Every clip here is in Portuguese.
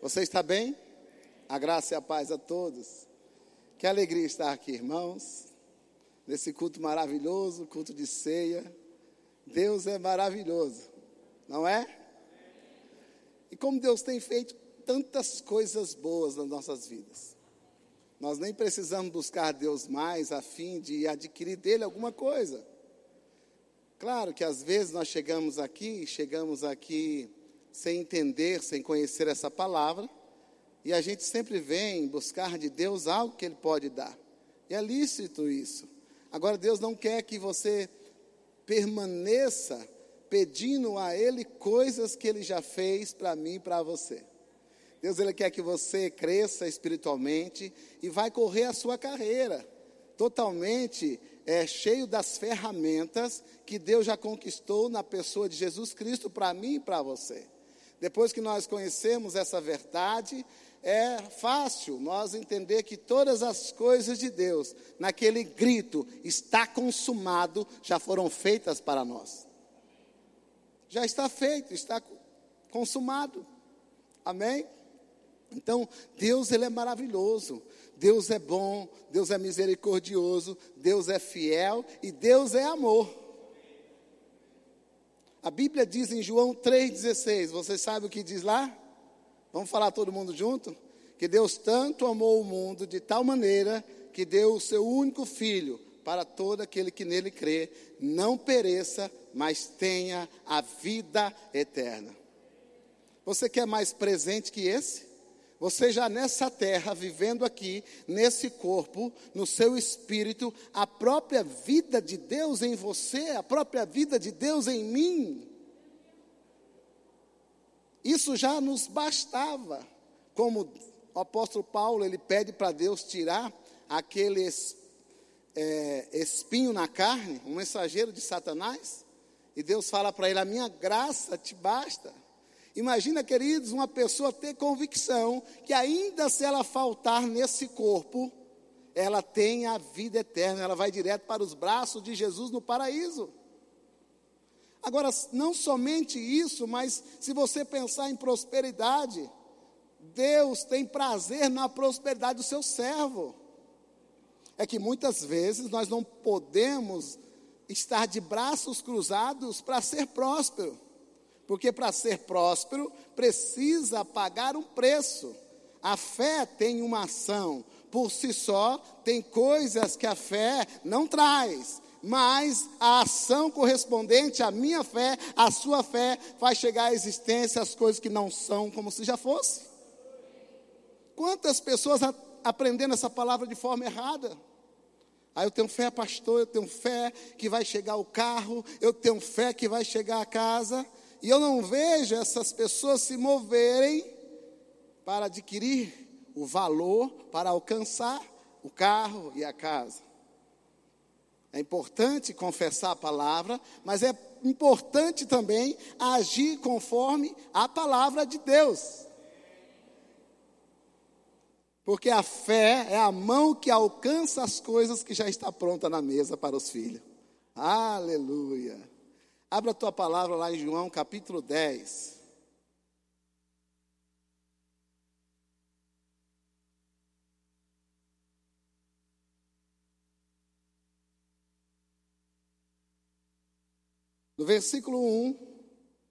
Você está bem? A graça e a paz a todos. Que alegria estar aqui, irmãos, nesse culto maravilhoso, culto de ceia. Deus é maravilhoso, não é? E como Deus tem feito tantas coisas boas nas nossas vidas. Nós nem precisamos buscar Deus mais a fim de adquirir dele alguma coisa. Claro que às vezes nós chegamos aqui, chegamos aqui sem entender, sem conhecer essa palavra, e a gente sempre vem buscar de Deus algo que Ele pode dar. E é lícito isso. Agora, Deus não quer que você permaneça pedindo a Ele coisas que Ele já fez para mim e para você. Deus ele quer que você cresça espiritualmente e vai correr a sua carreira totalmente é, cheio das ferramentas que Deus já conquistou na pessoa de Jesus Cristo para mim e para você. Depois que nós conhecemos essa verdade, é fácil nós entender que todas as coisas de Deus, naquele grito, está consumado, já foram feitas para nós. Já está feito, está consumado. Amém? Então, Deus ele é maravilhoso. Deus é bom, Deus é misericordioso, Deus é fiel e Deus é amor. A Bíblia diz em João 3,16, você sabe o que diz lá? Vamos falar todo mundo junto? Que Deus tanto amou o mundo de tal maneira que deu o seu único filho para todo aquele que nele crê, não pereça, mas tenha a vida eterna. Você quer mais presente que esse? Você já nessa terra, vivendo aqui, nesse corpo, no seu espírito, a própria vida de Deus em você, a própria vida de Deus em mim. Isso já nos bastava. Como o apóstolo Paulo, ele pede para Deus tirar aquele é, espinho na carne, um mensageiro de Satanás. E Deus fala para ele: A minha graça te basta. Imagina, queridos, uma pessoa ter convicção que ainda se ela faltar nesse corpo, ela tem a vida eterna, ela vai direto para os braços de Jesus no paraíso. Agora, não somente isso, mas se você pensar em prosperidade, Deus tem prazer na prosperidade do seu servo. É que muitas vezes nós não podemos estar de braços cruzados para ser próspero. Porque para ser próspero precisa pagar um preço. A fé tem uma ação, por si só, tem coisas que a fé não traz, mas a ação correspondente à minha fé, à sua fé, faz chegar à existência as coisas que não são como se já fosse. Quantas pessoas aprendendo essa palavra de forma errada? Aí eu tenho fé, pastor, eu tenho fé que vai chegar o carro, eu tenho fé que vai chegar a casa, e eu não vejo essas pessoas se moverem para adquirir o valor, para alcançar o carro e a casa. É importante confessar a palavra, mas é importante também agir conforme a palavra de Deus. Porque a fé é a mão que alcança as coisas que já está pronta na mesa para os filhos. Aleluia. Abra a tua palavra lá em João capítulo 10. No versículo 1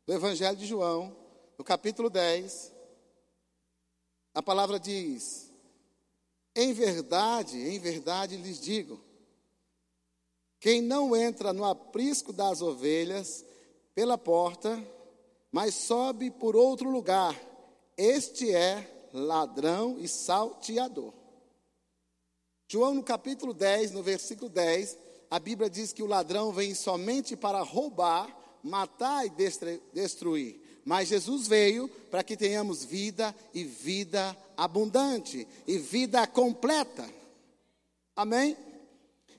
do Evangelho de João, no capítulo 10, a palavra diz: Em verdade, em verdade lhes digo, quem não entra no aprisco das ovelhas pela porta, mas sobe por outro lugar, este é ladrão e salteador. João, no capítulo 10, no versículo 10, a Bíblia diz que o ladrão vem somente para roubar, matar e destruir. Mas Jesus veio para que tenhamos vida e vida abundante e vida completa. Amém?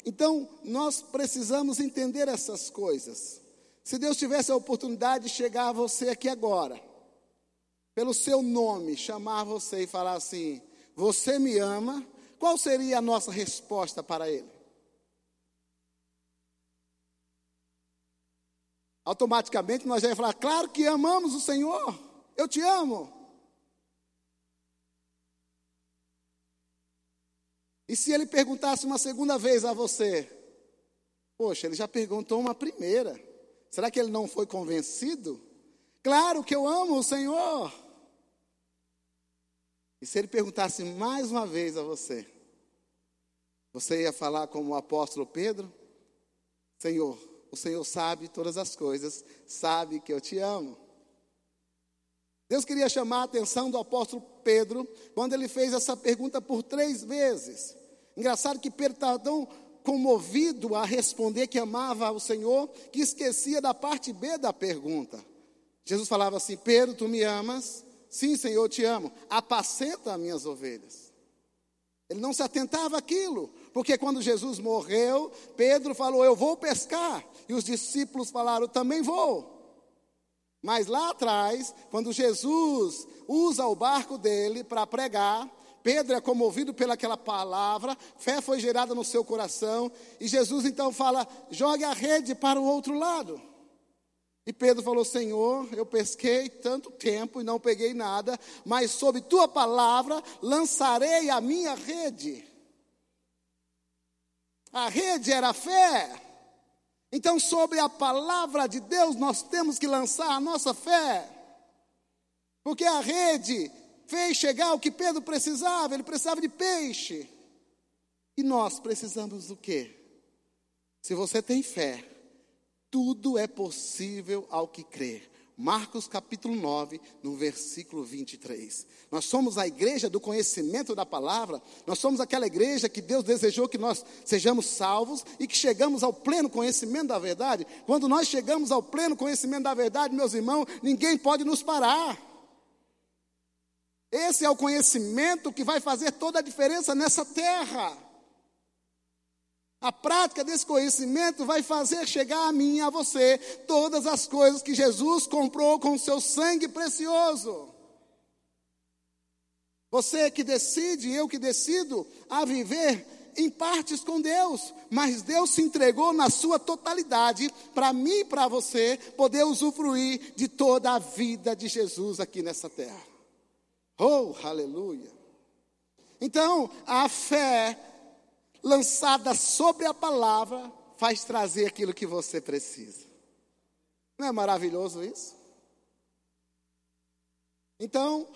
Então, nós precisamos entender essas coisas. Se Deus tivesse a oportunidade de chegar a você aqui agora, pelo seu nome, chamar você e falar assim: Você me ama, qual seria a nossa resposta para Ele? Automaticamente nós já ia falar: Claro que amamos o Senhor, eu te amo. E se ele perguntasse uma segunda vez a você? Poxa, ele já perguntou uma primeira. Será que ele não foi convencido? Claro que eu amo o Senhor. E se ele perguntasse mais uma vez a você? Você ia falar como o apóstolo Pedro? Senhor, o Senhor sabe todas as coisas, sabe que eu te amo. Deus queria chamar a atenção do apóstolo Pedro quando ele fez essa pergunta por três vezes. Engraçado que Pedro estava tão comovido a responder que amava o Senhor que esquecia da parte B da pergunta. Jesus falava assim: Pedro, tu me amas? Sim, Senhor, eu te amo. Apacenta as minhas ovelhas. Ele não se atentava àquilo, porque quando Jesus morreu, Pedro falou: Eu vou pescar. E os discípulos falaram: Também vou. Mas lá atrás, quando Jesus usa o barco dele para pregar, Pedro é comovido pelaquela palavra, fé foi gerada no seu coração, e Jesus então fala: jogue a rede para o outro lado. E Pedro falou: Senhor, eu pesquei tanto tempo e não peguei nada, mas sob tua palavra lançarei a minha rede. A rede era a fé. Então, sobre a palavra de Deus, nós temos que lançar a nossa fé. Porque a rede fez chegar o que Pedro precisava, ele precisava de peixe. E nós precisamos do quê? Se você tem fé, tudo é possível ao que crer. Marcos capítulo 9, no versículo 23. Nós somos a igreja do conhecimento da palavra, nós somos aquela igreja que Deus desejou que nós sejamos salvos e que chegamos ao pleno conhecimento da verdade. Quando nós chegamos ao pleno conhecimento da verdade, meus irmãos, ninguém pode nos parar. Esse é o conhecimento que vai fazer toda a diferença nessa terra. A prática desse conhecimento vai fazer chegar a mim e a você todas as coisas que Jesus comprou com o seu sangue precioso. Você que decide, eu que decido, a viver em partes com Deus, mas Deus se entregou na sua totalidade para mim e para você poder usufruir de toda a vida de Jesus aqui nessa terra. Oh, aleluia! Então, a fé lançada sobre a palavra, faz trazer aquilo que você precisa. Não é maravilhoso isso? Então,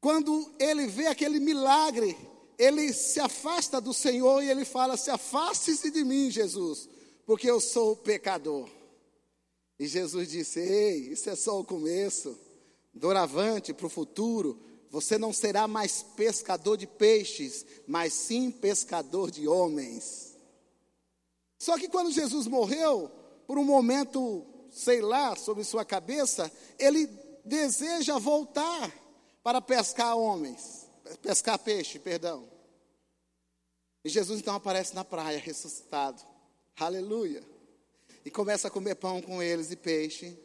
quando ele vê aquele milagre, ele se afasta do Senhor e ele fala: Se afaste-se de mim, Jesus, porque eu sou pecador. E Jesus disse: Ei, isso é só o começo. Doravante para o futuro, você não será mais pescador de peixes, mas sim pescador de homens. Só que quando Jesus morreu, por um momento, sei lá, sobre sua cabeça, ele deseja voltar para pescar homens, pescar peixe, perdão. E Jesus então aparece na praia, ressuscitado. Aleluia. E começa a comer pão com eles e peixe.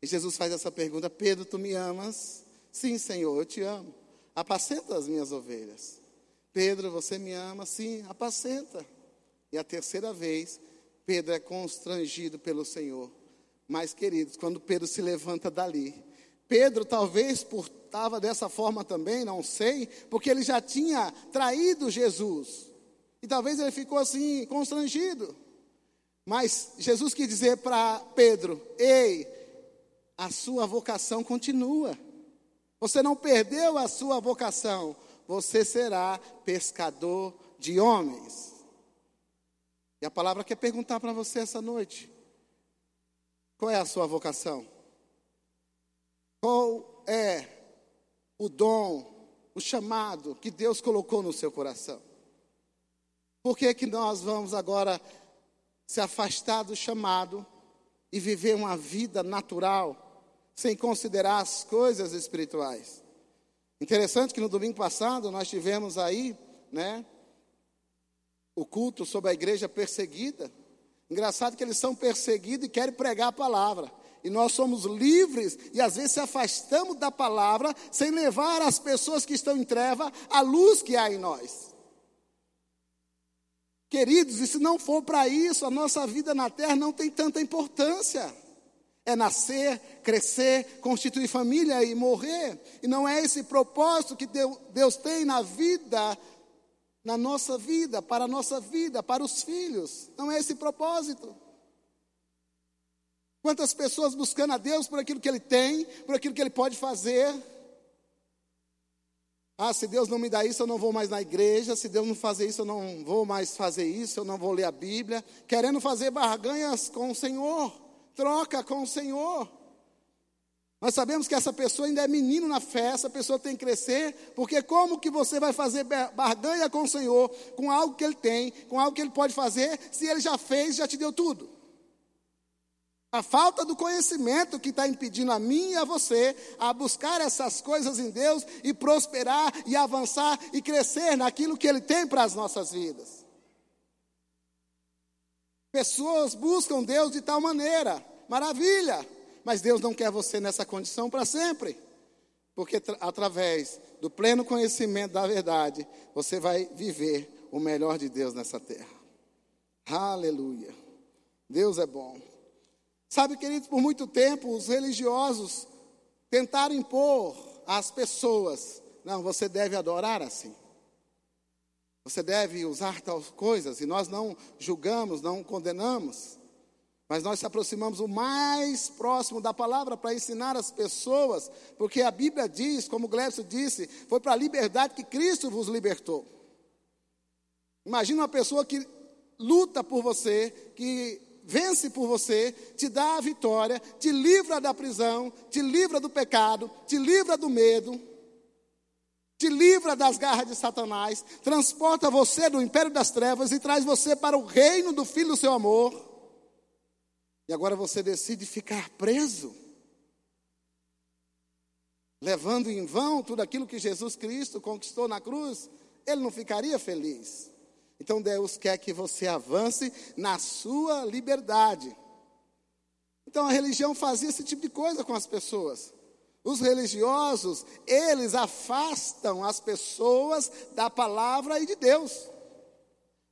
E Jesus faz essa pergunta: Pedro, tu me amas? Sim, Senhor, eu te amo. Apacenta as minhas ovelhas. Pedro, você me ama? Sim, apacenta. E a terceira vez, Pedro é constrangido pelo Senhor. Mas, queridos, quando Pedro se levanta dali, Pedro talvez por dessa forma também, não sei, porque ele já tinha traído Jesus. E talvez ele ficou assim, constrangido. Mas Jesus quis dizer para Pedro: Ei, a sua vocação continua. Você não perdeu a sua vocação, você será pescador de homens. E a palavra quer perguntar para você essa noite: qual é a sua vocação? Qual é o dom, o chamado que Deus colocou no seu coração? Por que, que nós vamos agora se afastar do chamado e viver uma vida natural? Sem considerar as coisas espirituais. Interessante que no domingo passado nós tivemos aí, né, o culto sobre a igreja perseguida. Engraçado que eles são perseguidos e querem pregar a palavra. E nós somos livres e às vezes se afastamos da palavra sem levar as pessoas que estão em treva a luz que há em nós. Queridos, e se não for para isso, a nossa vida na terra não tem tanta importância é nascer, crescer, constituir família e morrer. E não é esse propósito que Deus tem na vida na nossa vida, para a nossa vida, para os filhos. Não é esse propósito. Quantas pessoas buscando a Deus por aquilo que Ele tem, por aquilo que Ele pode fazer. Ah, se Deus não me dá isso, eu não vou mais na igreja. Se Deus não fazer isso, eu não vou mais fazer isso. Eu não vou ler a Bíblia. Querendo fazer barganhas com o Senhor, troca com o Senhor. Nós sabemos que essa pessoa ainda é menino na fé, essa pessoa tem que crescer, porque como que você vai fazer barganha com o Senhor, com algo que Ele tem, com algo que Ele pode fazer, se Ele já fez, já te deu tudo? A falta do conhecimento que está impedindo a mim e a você a buscar essas coisas em Deus e prosperar e avançar e crescer naquilo que Ele tem para as nossas vidas. Pessoas buscam Deus de tal maneira, maravilha, mas Deus não quer você nessa condição para sempre. Porque através do pleno conhecimento da verdade, você vai viver o melhor de Deus nessa terra. Aleluia. Deus é bom. Sabe, queridos, por muito tempo os religiosos tentaram impor às pessoas: não, você deve adorar assim. Você deve usar tais coisas, e nós não julgamos, não condenamos. Mas nós se aproximamos o mais próximo da palavra para ensinar as pessoas, porque a Bíblia diz, como Glebson disse, foi para a liberdade que Cristo vos libertou. Imagina uma pessoa que luta por você, que vence por você, te dá a vitória, te livra da prisão, te livra do pecado, te livra do medo, te livra das garras de Satanás, transporta você do império das trevas e traz você para o reino do Filho do seu amor. E agora você decide ficar preso, levando em vão tudo aquilo que Jesus Cristo conquistou na cruz, ele não ficaria feliz. Então Deus quer que você avance na sua liberdade. Então a religião fazia esse tipo de coisa com as pessoas. Os religiosos, eles afastam as pessoas da palavra e de Deus.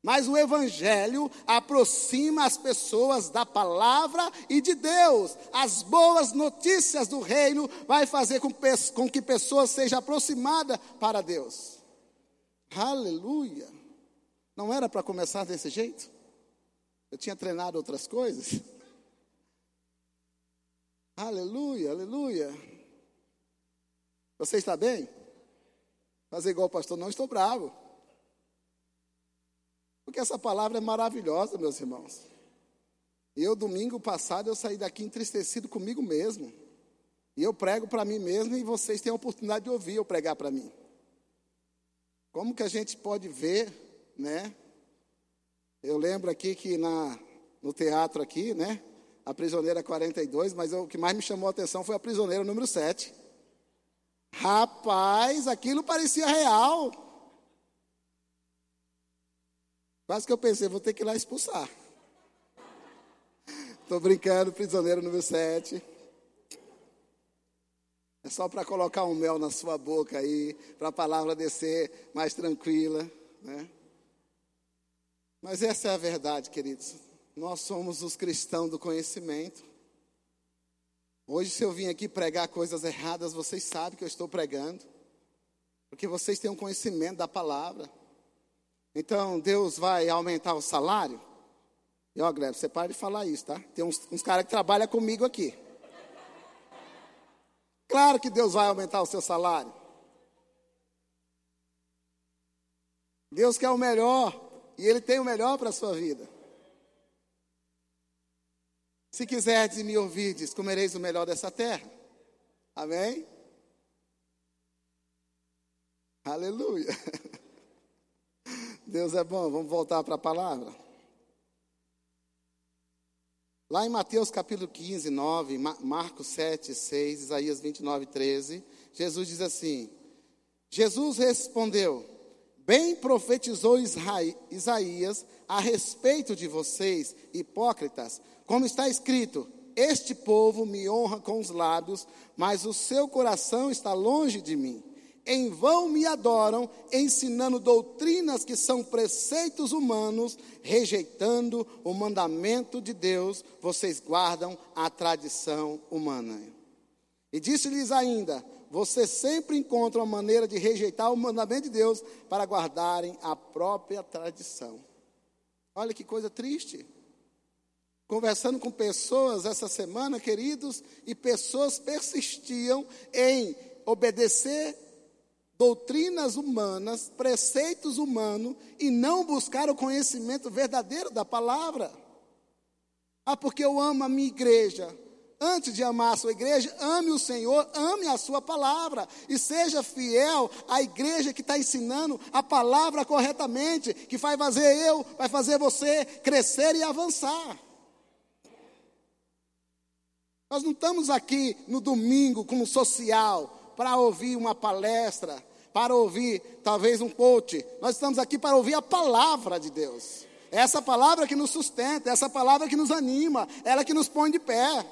Mas o Evangelho aproxima as pessoas da palavra e de Deus. As boas notícias do reino vai fazer com, que pessoas sejam aproximadas para Deus. Aleluia. Não era para começar desse jeito? Eu tinha treinado outras coisas. Aleluia, aleluia. Você está bem? Fazer igual o pastor, não estou bravo. Porque essa palavra é maravilhosa, meus irmãos. Eu, domingo passado, eu saí daqui entristecido comigo mesmo. E eu prego para mim mesmo e vocês têm a oportunidade de ouvir eu pregar para mim. Como que a gente pode ver, né? Eu lembro aqui que na, no teatro aqui, né? A prisioneira 42, mas o que mais me chamou a atenção foi a prisioneira número 7. Rapaz, aquilo parecia real. Quase que eu pensei, vou ter que ir lá expulsar. Estou brincando, prisioneiro número 7. É só para colocar um mel na sua boca aí, para a palavra descer mais tranquila, né? Mas essa é a verdade, queridos. Nós somos os cristãos do conhecimento. Hoje, se eu vim aqui pregar coisas erradas, vocês sabem que eu estou pregando, porque vocês têm um conhecimento da palavra. Então, Deus vai aumentar o salário? E ó, Gleb, você para de falar isso, tá? Tem uns, uns caras que trabalham comigo aqui. Claro que Deus vai aumentar o seu salário. Deus quer o melhor e Ele tem o melhor para a sua vida. Se quiserdes me ouvirdes, comereis o melhor dessa terra. Amém? Aleluia. Deus é bom, vamos voltar para a palavra. Lá em Mateus capítulo 15, 9, Marcos 7, 6, Isaías 29, 13, Jesus diz assim: Jesus respondeu: Bem profetizou Isaías a respeito de vocês, hipócritas, como está escrito: Este povo me honra com os lábios, mas o seu coração está longe de mim em vão me adoram, ensinando doutrinas que são preceitos humanos, rejeitando o mandamento de Deus, vocês guardam a tradição humana. E disse-lhes ainda: você sempre encontra uma maneira de rejeitar o mandamento de Deus para guardarem a própria tradição. Olha que coisa triste. Conversando com pessoas essa semana, queridos, e pessoas persistiam em obedecer doutrinas humanas, preceitos humanos e não buscar o conhecimento verdadeiro da palavra. Ah, porque eu amo a minha igreja. Antes de amar a sua igreja, ame o Senhor, ame a sua palavra e seja fiel à igreja que está ensinando a palavra corretamente, que vai fazer eu, vai fazer você crescer e avançar. Nós não estamos aqui no domingo como social, para ouvir uma palestra, para ouvir talvez um coach. Nós estamos aqui para ouvir a palavra de Deus. É essa palavra que nos sustenta, é essa palavra que nos anima, ela que nos põe de pé.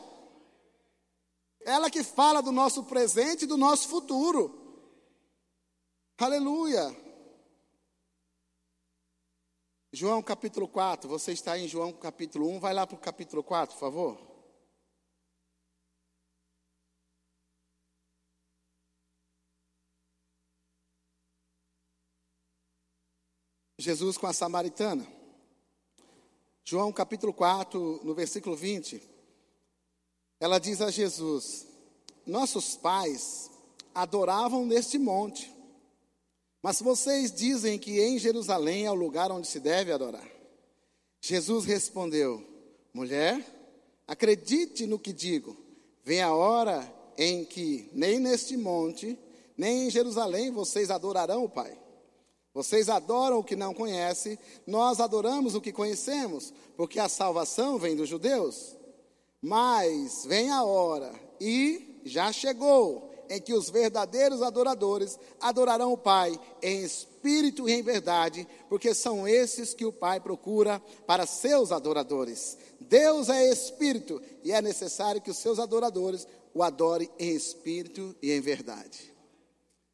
Ela que fala do nosso presente e do nosso futuro. Aleluia. João capítulo 4, você está em João capítulo 1, vai lá para o capítulo 4, por favor. Jesus com a samaritana. João capítulo 4, no versículo 20. Ela diz a Jesus: Nossos pais adoravam neste monte, mas vocês dizem que em Jerusalém é o lugar onde se deve adorar. Jesus respondeu: Mulher, acredite no que digo. Vem a hora em que nem neste monte, nem em Jerusalém vocês adorarão o Pai. Vocês adoram o que não conhecem, nós adoramos o que conhecemos, porque a salvação vem dos judeus. Mas vem a hora, e já chegou, em que os verdadeiros adoradores adorarão o Pai em espírito e em verdade, porque são esses que o Pai procura para seus adoradores. Deus é espírito e é necessário que os seus adoradores o adorem em espírito e em verdade.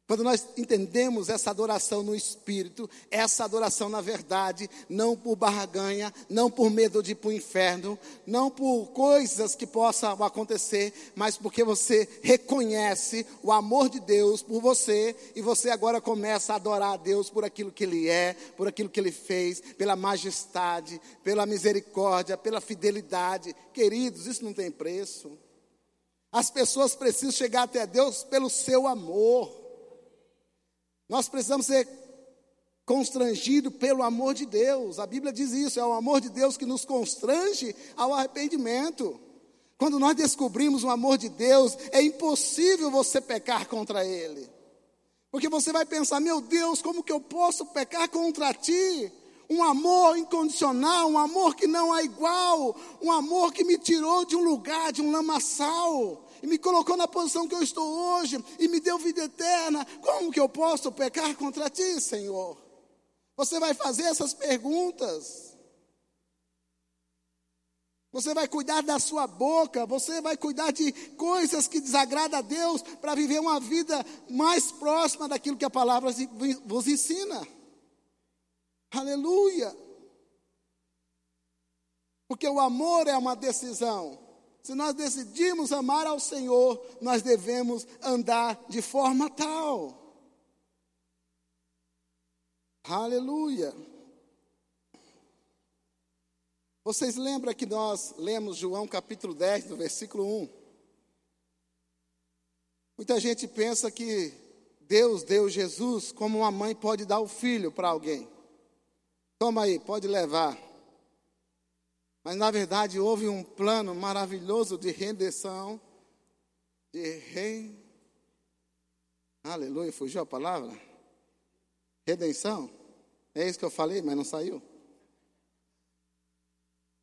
Quando nós entendemos essa adoração no espírito, essa adoração na verdade, não por barganha, não por medo de ir para o inferno, não por coisas que possam acontecer, mas porque você reconhece o amor de Deus por você e você agora começa a adorar a Deus por aquilo que Ele é, por aquilo que Ele fez, pela majestade, pela misericórdia, pela fidelidade. Queridos, isso não tem preço. As pessoas precisam chegar até Deus pelo seu amor. Nós precisamos ser constrangidos pelo amor de Deus. A Bíblia diz isso, é o amor de Deus que nos constrange ao arrependimento. Quando nós descobrimos o amor de Deus, é impossível você pecar contra Ele. Porque você vai pensar, meu Deus, como que eu posso pecar contra ti? Um amor incondicional, um amor que não é igual, um amor que me tirou de um lugar, de um lamaçal, e me colocou na posição que eu estou hoje e me deu vida eterna, como que eu posso pecar contra ti, Senhor? Você vai fazer essas perguntas. Você vai cuidar da sua boca, você vai cuidar de coisas que desagradam a Deus para viver uma vida mais próxima daquilo que a palavra vos ensina. Aleluia! Porque o amor é uma decisão. Se nós decidimos amar ao Senhor, nós devemos andar de forma tal. Aleluia. Vocês lembram que nós lemos João capítulo 10, no versículo 1? Muita gente pensa que Deus deu Jesus como uma mãe pode dar o filho para alguém. Toma aí, pode levar. Mas na verdade houve um plano maravilhoso de redenção, de rei. Aleluia, fugiu a palavra? Redenção? É isso que eu falei, mas não saiu.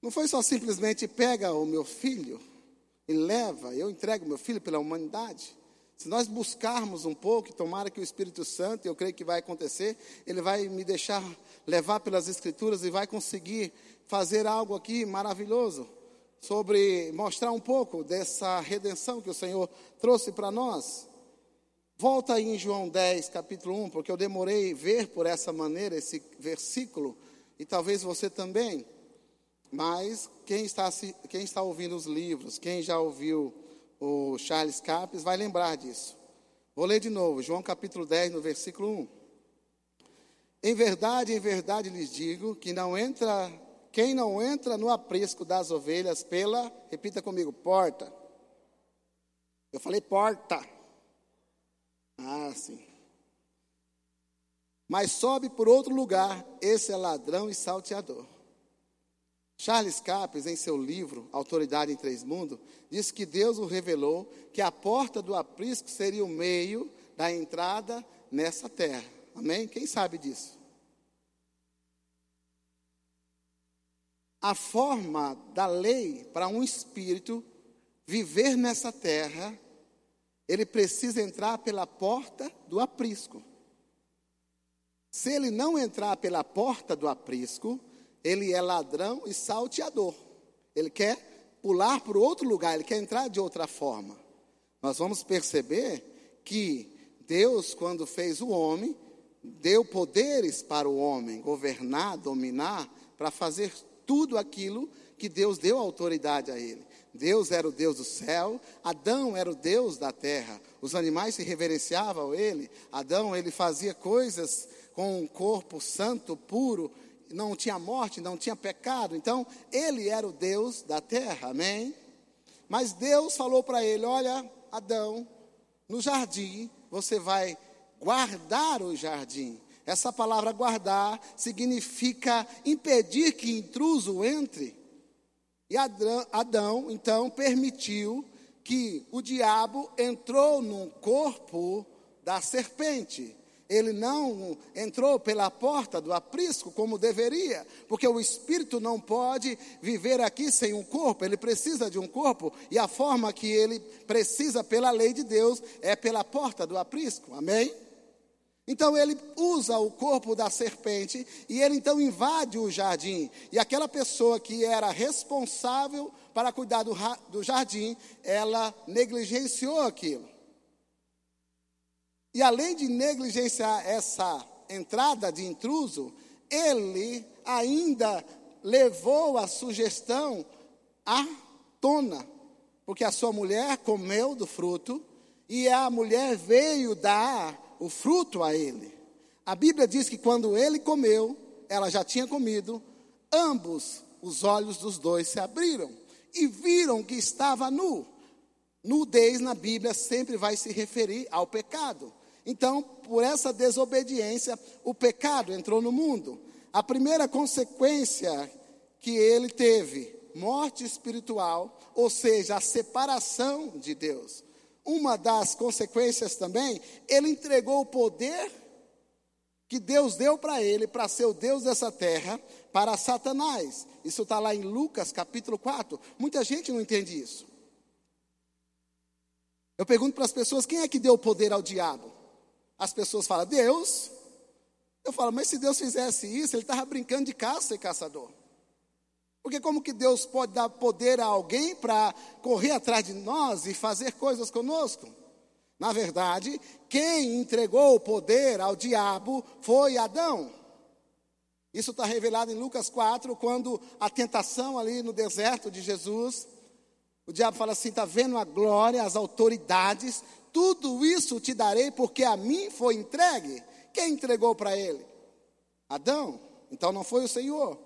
Não foi só simplesmente pega o meu filho e leva, eu entrego meu filho pela humanidade. Se nós buscarmos um pouco, tomara que o Espírito Santo, eu creio que vai acontecer, ele vai me deixar levar pelas Escrituras e vai conseguir fazer algo aqui maravilhoso sobre mostrar um pouco dessa redenção que o Senhor trouxe para nós. Volta aí em João 10, capítulo 1, porque eu demorei ver por essa maneira esse versículo, e talvez você também. Mas quem está, quem está ouvindo os livros, quem já ouviu o Charles Capes, vai lembrar disso. Vou ler de novo, João capítulo 10, no versículo 1. Em verdade, em verdade lhes digo que não entra, quem não entra no aprisco das ovelhas pela, repita comigo, porta. Eu falei porta. Ah, sim. Mas sobe por outro lugar, esse é ladrão e salteador. Charles Capes, em seu livro Autoridade em Três Mundos, diz que Deus o revelou que a porta do aprisco seria o meio da entrada nessa terra. Amém? Quem sabe disso? A forma da lei para um espírito viver nessa terra, ele precisa entrar pela porta do aprisco. Se ele não entrar pela porta do aprisco, ele é ladrão e salteador. Ele quer pular para outro lugar, ele quer entrar de outra forma. Nós vamos perceber que Deus, quando fez o homem, deu poderes para o homem governar, dominar, para fazer tudo aquilo que Deus deu autoridade a ele. Deus era o Deus do céu, Adão era o Deus da terra. Os animais se reverenciavam a ele. Adão, ele fazia coisas com um corpo santo, puro, não tinha morte, não tinha pecado. Então, ele era o Deus da terra, amém? Mas Deus falou para ele: Olha, Adão, no jardim você vai guardar o jardim. Essa palavra guardar significa impedir que intruso entre. E Adão, Adão então permitiu que o diabo entrou no corpo da serpente ele não entrou pela porta do aprisco como deveria, porque o espírito não pode viver aqui sem um corpo, ele precisa de um corpo, e a forma que ele precisa pela lei de Deus é pela porta do aprisco, amém? Então ele usa o corpo da serpente e ele então invade o jardim. E aquela pessoa que era responsável para cuidar do, do jardim, ela negligenciou aquilo. E além de negligenciar essa entrada de intruso, ele ainda levou a sugestão à tona, porque a sua mulher comeu do fruto e a mulher veio dar o fruto a ele. A Bíblia diz que quando ele comeu, ela já tinha comido, ambos os olhos dos dois se abriram e viram que estava nu. Nudez na Bíblia sempre vai se referir ao pecado. Então, por essa desobediência, o pecado entrou no mundo. A primeira consequência que ele teve, morte espiritual, ou seja, a separação de Deus. Uma das consequências também, ele entregou o poder que Deus deu para ele, para ser o Deus dessa terra, para Satanás. Isso está lá em Lucas capítulo 4. Muita gente não entende isso. Eu pergunto para as pessoas: quem é que deu o poder ao diabo? As pessoas falam, Deus. Eu falo, mas se Deus fizesse isso, ele estava brincando de caça e caçador. Porque como que Deus pode dar poder a alguém para correr atrás de nós e fazer coisas conosco? Na verdade, quem entregou o poder ao diabo foi Adão. Isso está revelado em Lucas 4, quando a tentação ali no deserto de Jesus, o diabo fala assim: está vendo a glória, as autoridades, tudo isso te darei porque a mim foi entregue. Quem entregou para ele? Adão. Então não foi o Senhor.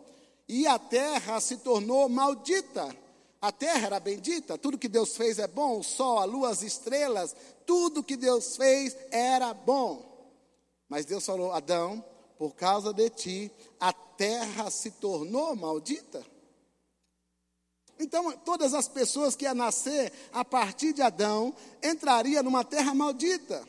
E a terra se tornou maldita. A terra era bendita, tudo que Deus fez é bom, o sol, a lua, as estrelas, tudo que Deus fez era bom. Mas Deus falou: Adão, por causa de ti, a terra se tornou maldita. Então, todas as pessoas que iam nascer a partir de Adão entrariam numa terra maldita.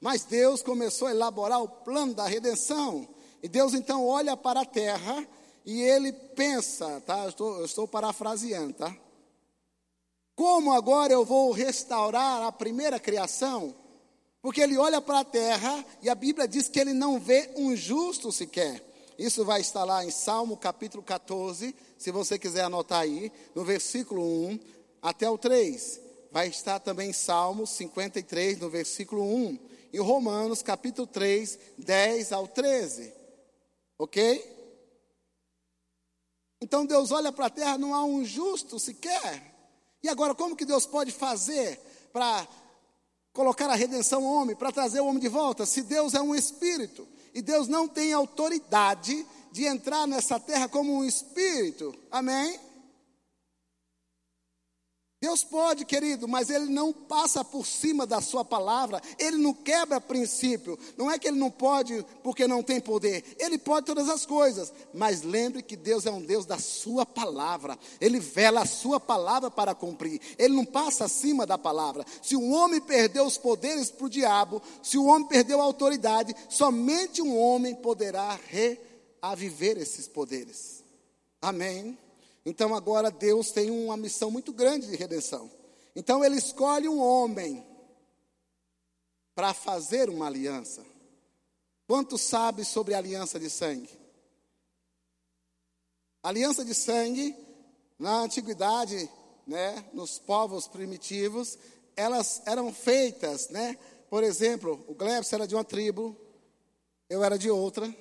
Mas Deus começou a elaborar o plano da redenção. E Deus então olha para a terra e ele pensa, tá? Eu estou, eu estou parafraseando, tá? Como agora eu vou restaurar a primeira criação? Porque ele olha para a terra e a Bíblia diz que ele não vê um justo sequer. Isso vai estar lá em Salmo capítulo 14, se você quiser anotar aí, no versículo 1 até o 3. Vai estar também em Salmo 53, no versículo 1. E Romanos capítulo 3, 10 ao 13. Ok? Então Deus olha para a terra, não há um justo sequer. E agora, como que Deus pode fazer para colocar a redenção ao homem, para trazer o homem de volta, se Deus é um espírito e Deus não tem autoridade de entrar nessa terra como um espírito, amém? Deus pode, querido, mas Ele não passa por cima da Sua palavra, Ele não quebra princípio. Não é que Ele não pode porque não tem poder, Ele pode todas as coisas. Mas lembre que Deus é um Deus da Sua palavra, Ele vela a Sua palavra para cumprir, Ele não passa acima da palavra. Se um homem perdeu os poderes para o diabo, se o um homem perdeu a autoridade, somente um homem poderá reaviver esses poderes. Amém. Então agora Deus tem uma missão muito grande de redenção. Então ele escolhe um homem para fazer uma aliança. Quanto sabe sobre a aliança de sangue? Aliança de sangue, na antiguidade, né, nos povos primitivos, elas eram feitas, né? Por exemplo, o Glebs era de uma tribo, eu era de outra.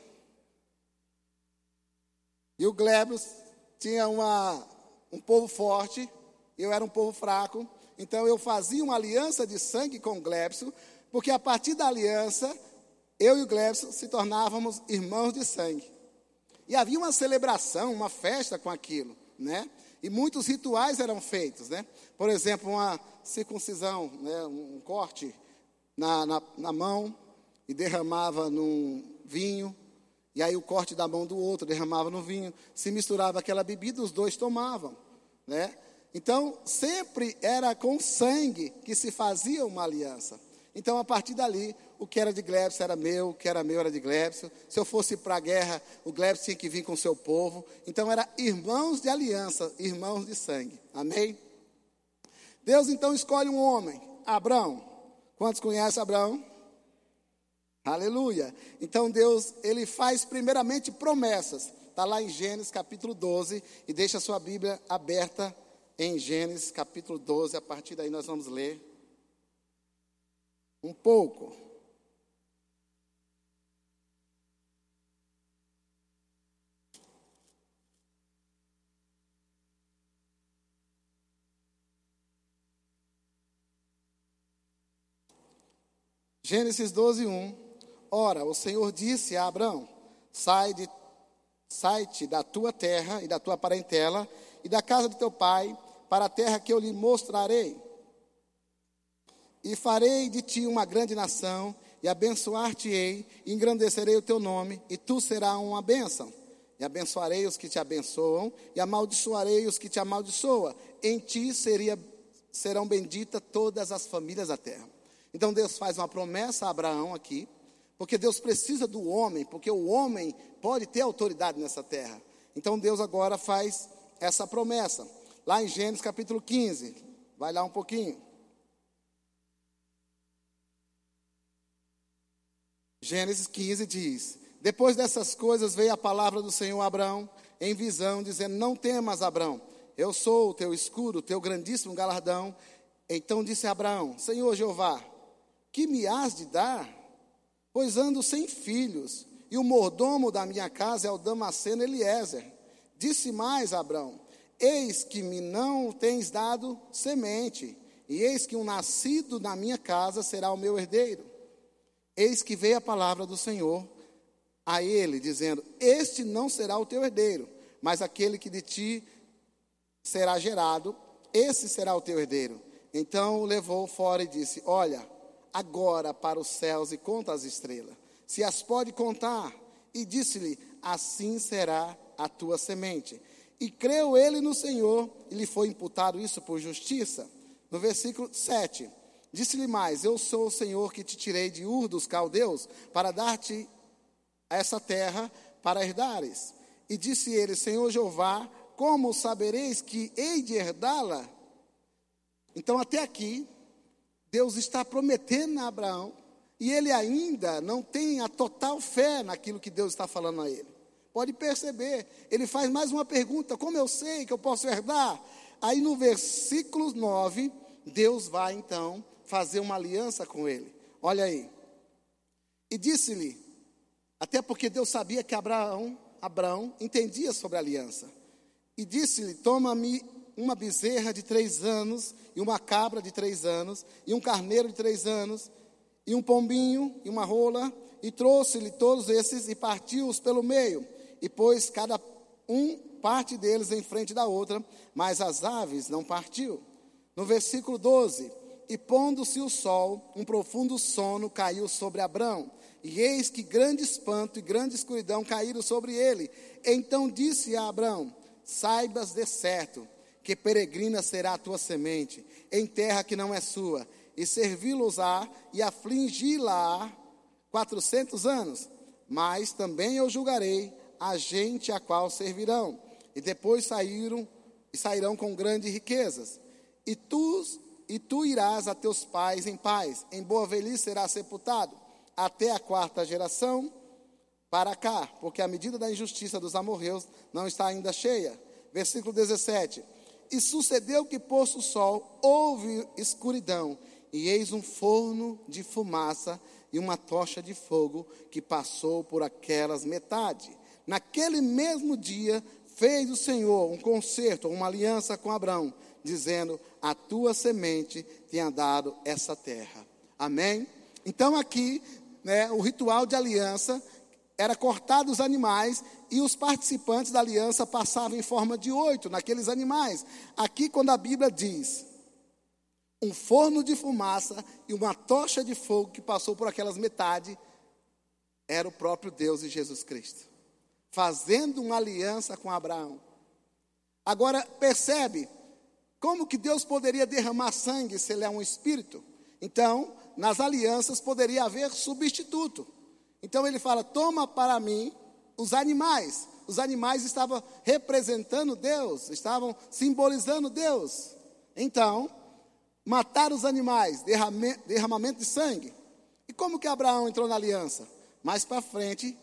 E o Glebs tinha uma, um povo forte, eu era um povo fraco, então eu fazia uma aliança de sangue com o Glebson, porque a partir da aliança, eu e o Glebson se tornávamos irmãos de sangue. E havia uma celebração, uma festa com aquilo, né? E muitos rituais eram feitos, né? Por exemplo, uma circuncisão, né? um corte na, na, na mão e derramava num vinho e aí o corte da mão do outro derramava no vinho, se misturava aquela bebida, os dois tomavam, né? Então, sempre era com sangue que se fazia uma aliança. Então, a partir dali, o que era de Glebson era meu, o que era meu era de Glebson. Se eu fosse para a guerra, o Glebson tinha que vir com o seu povo. Então, era irmãos de aliança, irmãos de sangue. Amém? Deus então escolhe um homem, Abraão. Quantos conhecem Abraão? Aleluia. Então Deus, ele faz primeiramente promessas. Está lá em Gênesis capítulo 12 e deixa a sua Bíblia aberta em Gênesis capítulo 12. A partir daí nós vamos ler um pouco. Gênesis 12, 1. Ora, o Senhor disse a Abraão: Sai de sai-te da tua terra e da tua parentela e da casa de teu pai para a terra que eu lhe mostrarei. E farei de ti uma grande nação e abençoar-te-ei, e engrandecerei o teu nome, e tu serás uma bênção. E abençoarei os que te abençoam, e amaldiçoarei os que te amaldiçoam. Em ti seria, serão benditas todas as famílias da terra. Então Deus faz uma promessa a Abraão aqui, porque Deus precisa do homem, porque o homem pode ter autoridade nessa terra. Então Deus agora faz essa promessa. Lá em Gênesis capítulo 15, vai lá um pouquinho. Gênesis 15 diz: Depois dessas coisas veio a palavra do Senhor a Abraão em visão, dizendo: Não temas, Abraão, eu sou o teu escudo, o teu grandíssimo galardão. Então disse Abraão: Senhor Jeová, que me has de dar? Pois ando sem filhos, e o mordomo da minha casa é o Damasceno Eliezer. Disse mais Abraão: Eis que me não tens dado semente, e eis que um nascido na minha casa será o meu herdeiro. Eis que veio a palavra do Senhor a ele, dizendo: Este não será o teu herdeiro, mas aquele que de ti será gerado, esse será o teu herdeiro. Então o levou fora e disse: Olha, agora para os céus e conta as estrelas, se as pode contar. E disse-lhe: Assim será a tua semente. E creu ele no Senhor, e lhe foi imputado isso por justiça. No versículo 7, disse-lhe mais: Eu sou o Senhor que te tirei de Ur dos caldeus, para dar-te essa terra para herdares. E disse ele: Senhor Jeová, como sabereis que hei de herdá-la? Então, até aqui, Deus está prometendo a Abraão e ele ainda não tem a total fé naquilo que Deus está falando a ele. Pode perceber, ele faz mais uma pergunta: como eu sei que eu posso herdar? Aí no versículo 9, Deus vai então fazer uma aliança com ele. Olha aí. E disse-lhe, até porque Deus sabia que Abraão, Abraão entendia sobre a aliança. E disse-lhe: Toma-me uma bezerra de três anos, e uma cabra de três anos, e um carneiro de três anos, e um pombinho, e uma rola, e trouxe-lhe todos esses, e partiu-os pelo meio, e pôs cada um parte deles em frente da outra, mas as aves não partiu. No versículo 12: E pondo-se o sol, um profundo sono caiu sobre Abrão, e eis que grande espanto e grande escuridão caíram sobre ele. Então disse a Abrão: Saibas de certo que peregrina será a tua semente em terra que não é sua, e servi-los-á e afligi-la quatrocentos anos. Mas também eu julgarei a gente a qual servirão, e depois saíram e sairão com grandes riquezas. E tu e tu irás a teus pais em paz, em boa velhice serás sepultado até a quarta geração para cá, porque a medida da injustiça dos amorreus não está ainda cheia. Versículo 17. E sucedeu que, posto o sol, houve escuridão, e eis um forno de fumaça e uma tocha de fogo que passou por aquelas metade. Naquele mesmo dia fez o Senhor um concerto, uma aliança com Abraão, dizendo: A tua semente tenha dado essa terra. Amém? Então aqui, né, o ritual de aliança era cortar os animais e os participantes da aliança passavam em forma de oito naqueles animais. Aqui, quando a Bíblia diz um forno de fumaça e uma tocha de fogo que passou por aquelas metade, era o próprio Deus e Jesus Cristo, fazendo uma aliança com Abraão. Agora, percebe como que Deus poderia derramar sangue se ele é um espírito? Então, nas alianças poderia haver substituto. Então ele fala: toma para mim os animais. Os animais estavam representando Deus, estavam simbolizando Deus. Então, matar os animais, derramamento de sangue. E como que Abraão entrou na aliança? Mais para frente,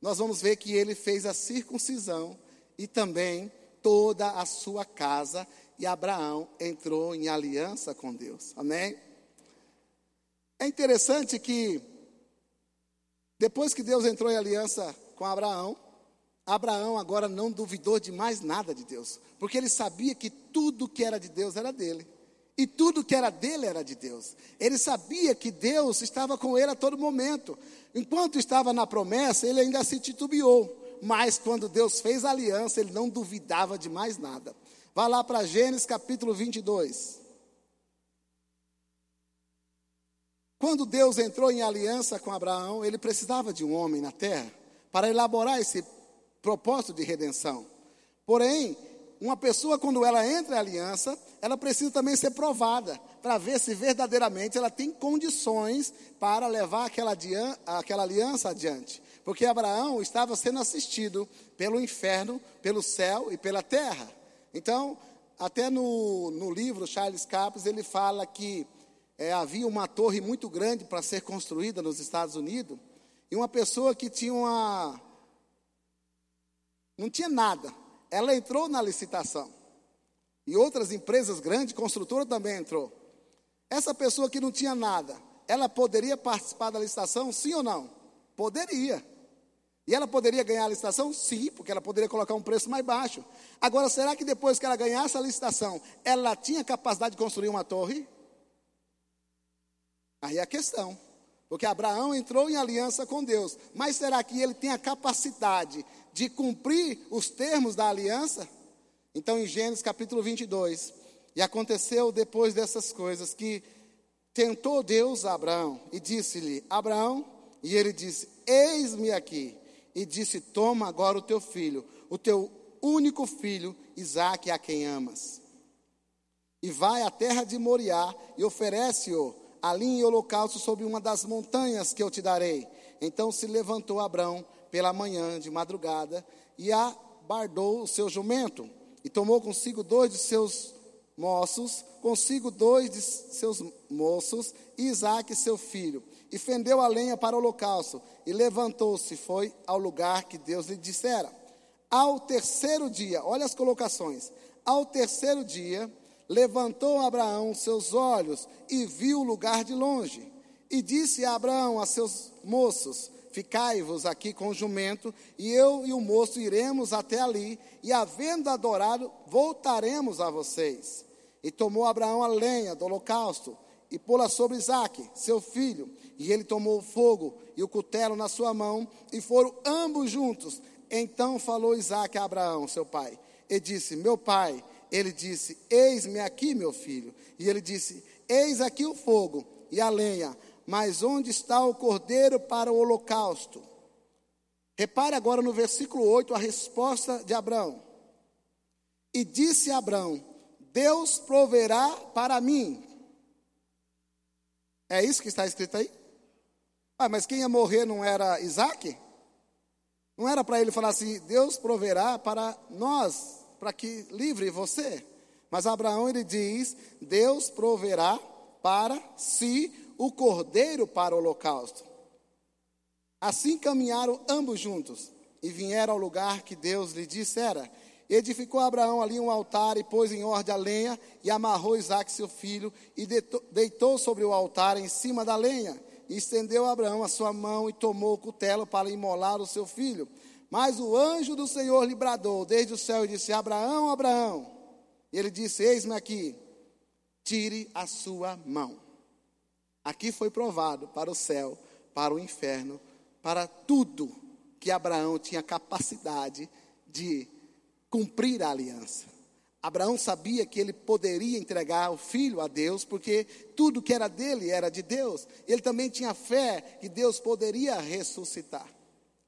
nós vamos ver que ele fez a circuncisão e também toda a sua casa, e Abraão entrou em aliança com Deus. Amém? É interessante que depois que Deus entrou em aliança com Abraão, Abraão agora não duvidou de mais nada de Deus, porque ele sabia que tudo que era de Deus era dele. E tudo que era dele era de Deus. Ele sabia que Deus estava com ele a todo momento. Enquanto estava na promessa, ele ainda se titubeou. Mas quando Deus fez a aliança, ele não duvidava de mais nada. Vá lá para Gênesis capítulo 22. Quando Deus entrou em aliança com Abraão, ele precisava de um homem na terra para elaborar esse propósito de redenção. Porém, uma pessoa, quando ela entra em aliança, ela precisa também ser provada para ver se verdadeiramente ela tem condições para levar aquela, aquela aliança adiante. Porque Abraão estava sendo assistido pelo inferno, pelo céu e pela terra. Então, até no, no livro Charles Capps, ele fala que é, havia uma torre muito grande para ser construída nos Estados Unidos, e uma pessoa que tinha uma. não tinha nada, ela entrou na licitação. E outras empresas grandes, construtora também entrou. Essa pessoa que não tinha nada, ela poderia participar da licitação, sim ou não? Poderia. E ela poderia ganhar a licitação? Sim, porque ela poderia colocar um preço mais baixo. Agora, será que depois que ela ganhasse a licitação, ela tinha capacidade de construir uma torre? Aí é a questão. Porque Abraão entrou em aliança com Deus. Mas será que ele tem a capacidade de cumprir os termos da aliança? Então, em Gênesis capítulo 22, e aconteceu depois dessas coisas que tentou Deus a Abraão e disse-lhe: Abraão, e ele disse: Eis-me aqui. E disse: Toma agora o teu filho, o teu único filho, Isaque, a quem amas. E vai à terra de Moriá e oferece-o ali em holocausto sobre uma das montanhas que eu te darei. Então se levantou Abrão pela manhã, de madrugada, e abardou o seu jumento, e tomou consigo dois de seus moços, consigo dois de seus moços, e Isaac seu filho, e fendeu a lenha para o holocausto, e levantou-se, foi ao lugar que Deus lhe dissera. Ao terceiro dia, olha as colocações, ao terceiro dia, levantou Abraão seus olhos e viu o lugar de longe. E disse a Abraão a seus moços: Ficai-vos aqui com o jumento, e eu e o moço iremos até ali, e havendo adorado, voltaremos a vocês. E tomou Abraão a lenha do holocausto, e pô-la sobre Isaque, seu filho. E ele tomou o fogo e o cutelo na sua mão, e foram ambos juntos. Então falou Isaque a Abraão, seu pai, e disse: Meu pai. Ele disse: Eis-me aqui, meu filho. E ele disse: Eis aqui o fogo e a lenha, mas onde está o cordeiro para o holocausto? Repare agora no versículo 8 a resposta de Abraão. E disse Abraão: Deus proverá para mim. É isso que está escrito aí? Ah, mas quem ia morrer não era Isaac? Não era para ele falar assim: Deus proverá para nós, para que livre você. Mas Abraão ele diz: Deus proverá para si o cordeiro para o holocausto. Assim caminharam ambos juntos e vieram ao lugar que Deus lhe dissera. Edificou Abraão ali um altar e pôs em ordem a lenha e amarrou Isaac seu filho e deitou sobre o altar em cima da lenha. E estendeu Abraão a sua mão e tomou o cutelo para imolar o seu filho. Mas o anjo do Senhor lhe bradou desde o céu e disse: Abraão, Abraão. E ele disse: Eis-me aqui, tire a sua mão. Aqui foi provado para o céu, para o inferno, para tudo que Abraão tinha capacidade de cumprir a aliança. Abraão sabia que ele poderia entregar o filho a Deus, porque tudo que era dele era de Deus. Ele também tinha fé que Deus poderia ressuscitar.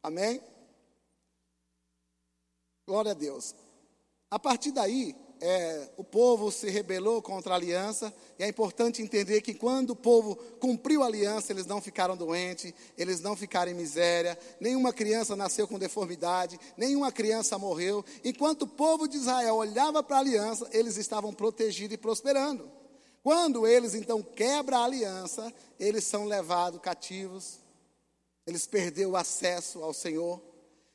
Amém? Glória a Deus. A partir daí, é, o povo se rebelou contra a aliança, e é importante entender que quando o povo cumpriu a aliança, eles não ficaram doentes, eles não ficaram em miséria, nenhuma criança nasceu com deformidade, nenhuma criança morreu. Enquanto o povo de Israel olhava para a aliança, eles estavam protegidos e prosperando. Quando eles então quebram a aliança, eles são levados cativos, eles perderam o acesso ao Senhor.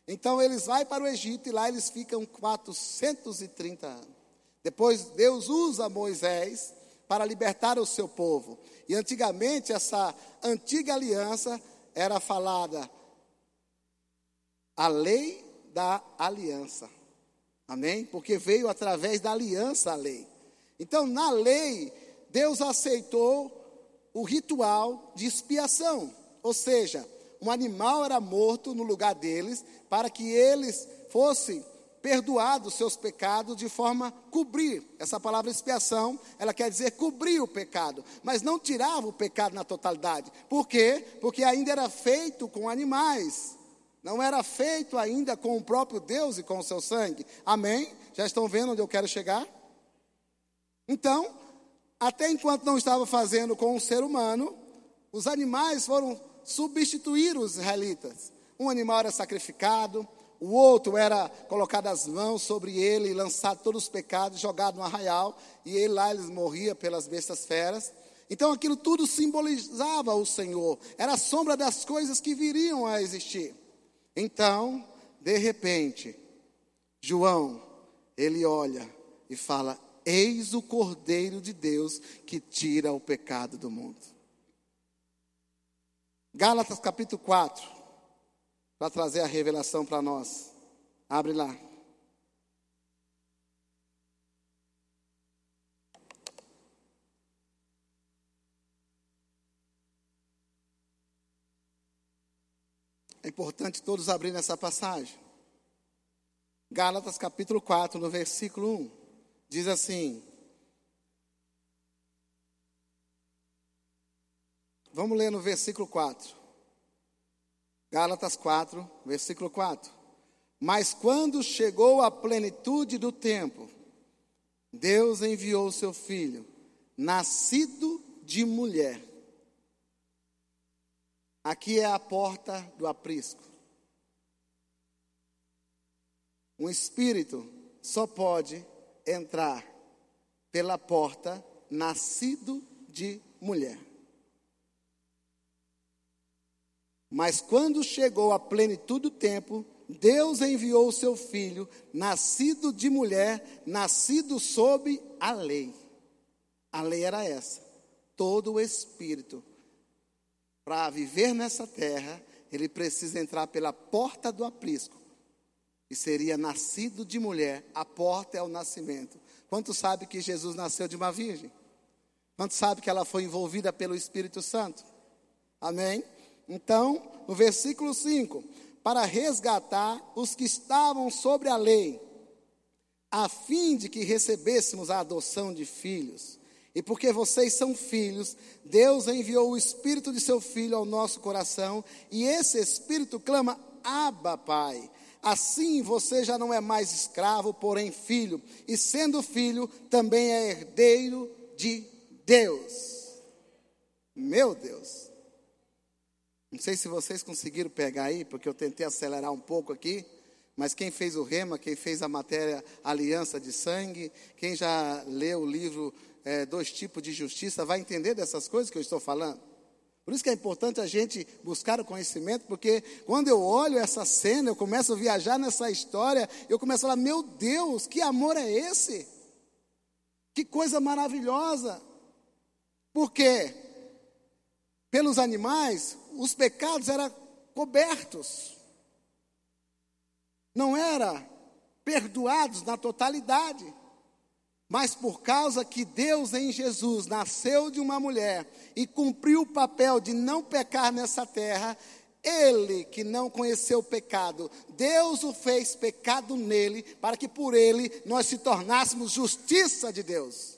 Então eles vão para o Egito e lá eles ficam 430 anos. Depois Deus usa Moisés para libertar o seu povo. E antigamente essa antiga aliança era falada a lei da aliança. Amém? Porque veio através da aliança a lei. Então, na lei, Deus aceitou o ritual de expiação. Ou seja, um animal era morto no lugar deles para que eles fossem perdoado os seus pecados de forma cobrir. Essa palavra expiação, ela quer dizer cobrir o pecado, mas não tirava o pecado na totalidade. Por quê? Porque ainda era feito com animais. Não era feito ainda com o próprio Deus e com o seu sangue. Amém? Já estão vendo onde eu quero chegar? Então, até enquanto não estava fazendo com o ser humano, os animais foram substituir os israelitas. Um animal era sacrificado, o outro era colocado as mãos sobre ele e lançado todos os pecados, jogado no arraial, e ele lá eles morria pelas bestas feras. Então aquilo tudo simbolizava o Senhor, era a sombra das coisas que viriam a existir. Então, de repente, João, ele olha e fala: Eis o Cordeiro de Deus que tira o pecado do mundo. Gálatas capítulo 4 para trazer a revelação para nós. Abre lá. É importante todos abrirem essa passagem. Gálatas capítulo 4, no versículo 1, diz assim: Vamos ler no versículo 4. Gálatas 4, versículo 4. Mas quando chegou a plenitude do tempo, Deus enviou seu filho, nascido de mulher. Aqui é a porta do aprisco. Um espírito só pode entrar pela porta nascido de mulher. Mas quando chegou a plenitude do tempo, Deus enviou o seu filho, nascido de mulher, nascido sob a lei. A lei era essa. Todo o espírito para viver nessa terra, ele precisa entrar pela porta do aprisco. E seria nascido de mulher, a porta é o nascimento. Quanto sabe que Jesus nasceu de uma virgem? Quanto sabe que ela foi envolvida pelo Espírito Santo? Amém? Então, no versículo 5: para resgatar os que estavam sobre a lei, a fim de que recebêssemos a adoção de filhos. E porque vocês são filhos, Deus enviou o Espírito de seu Filho ao nosso coração, e esse Espírito clama: Abba, Pai. Assim você já não é mais escravo, porém filho, e sendo filho, também é herdeiro de Deus. Meu Deus. Não sei se vocês conseguiram pegar aí, porque eu tentei acelerar um pouco aqui, mas quem fez o rema, quem fez a matéria Aliança de Sangue, quem já leu o livro é, Dois Tipos de Justiça, vai entender dessas coisas que eu estou falando. Por isso que é importante a gente buscar o conhecimento, porque quando eu olho essa cena, eu começo a viajar nessa história, eu começo a falar: meu Deus, que amor é esse? Que coisa maravilhosa. Porque pelos animais, os pecados eram cobertos. Não era perdoados na totalidade. Mas por causa que Deus em Jesus nasceu de uma mulher e cumpriu o papel de não pecar nessa terra, ele que não conheceu o pecado, Deus o fez pecado nele, para que por ele nós se tornássemos justiça de Deus.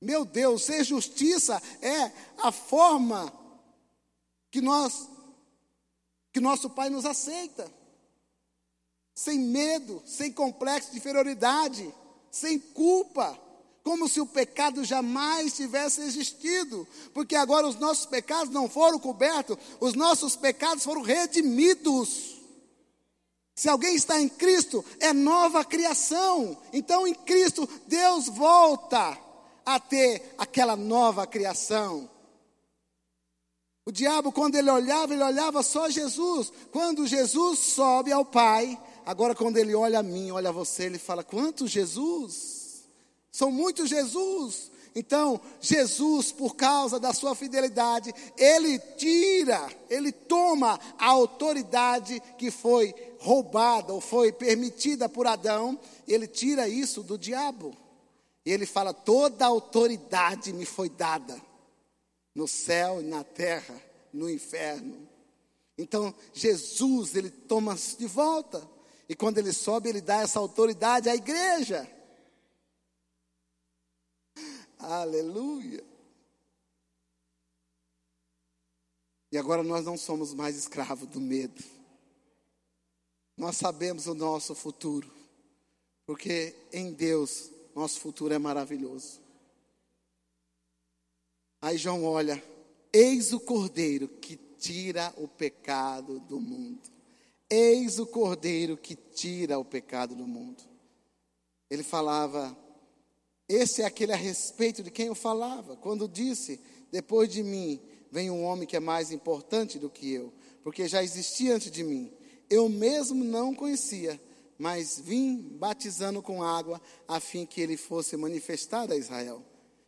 Meu Deus, ser justiça é a forma que nós que nosso Pai nos aceita. Sem medo, sem complexo de inferioridade sem culpa, como se o pecado jamais tivesse existido, porque agora os nossos pecados não foram cobertos, os nossos pecados foram redimidos. Se alguém está em Cristo, é nova criação. Então, em Cristo, Deus volta a ter aquela nova criação. O diabo, quando ele olhava, ele olhava só Jesus. Quando Jesus sobe ao Pai, Agora, quando ele olha a mim, olha a você, ele fala: quantos Jesus? São muitos Jesus. Então, Jesus, por causa da sua fidelidade, ele tira, ele toma a autoridade que foi roubada ou foi permitida por Adão, ele tira isso do diabo. E ele fala: toda autoridade me foi dada, no céu e na terra, no inferno. Então, Jesus, ele toma de volta. E quando ele sobe, ele dá essa autoridade à igreja. Aleluia. E agora nós não somos mais escravos do medo. Nós sabemos o nosso futuro. Porque em Deus, nosso futuro é maravilhoso. Aí João olha: Eis o cordeiro que tira o pecado do mundo. Eis o cordeiro que tira o pecado do mundo. Ele falava, esse é aquele a respeito de quem eu falava, quando disse: Depois de mim vem um homem que é mais importante do que eu, porque já existia antes de mim. Eu mesmo não conhecia, mas vim batizando com água, a fim que ele fosse manifestado a Israel.